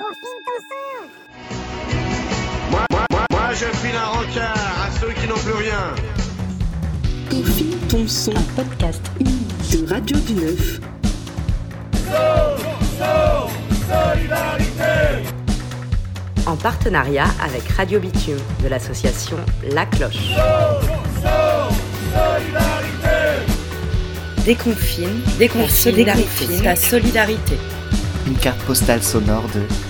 Confine ton sang Moi, moi, moi, moi, je file un rencard à ceux qui n'ont plus rien. Confine ton son. Un podcast unique de Radio du Neuf. En partenariat avec Radio Bitume de l'association La Cloche. Déconfine, Déconfine, déconfine, ta solidarité. Une carte postale sonore de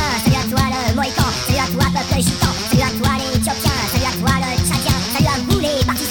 les parties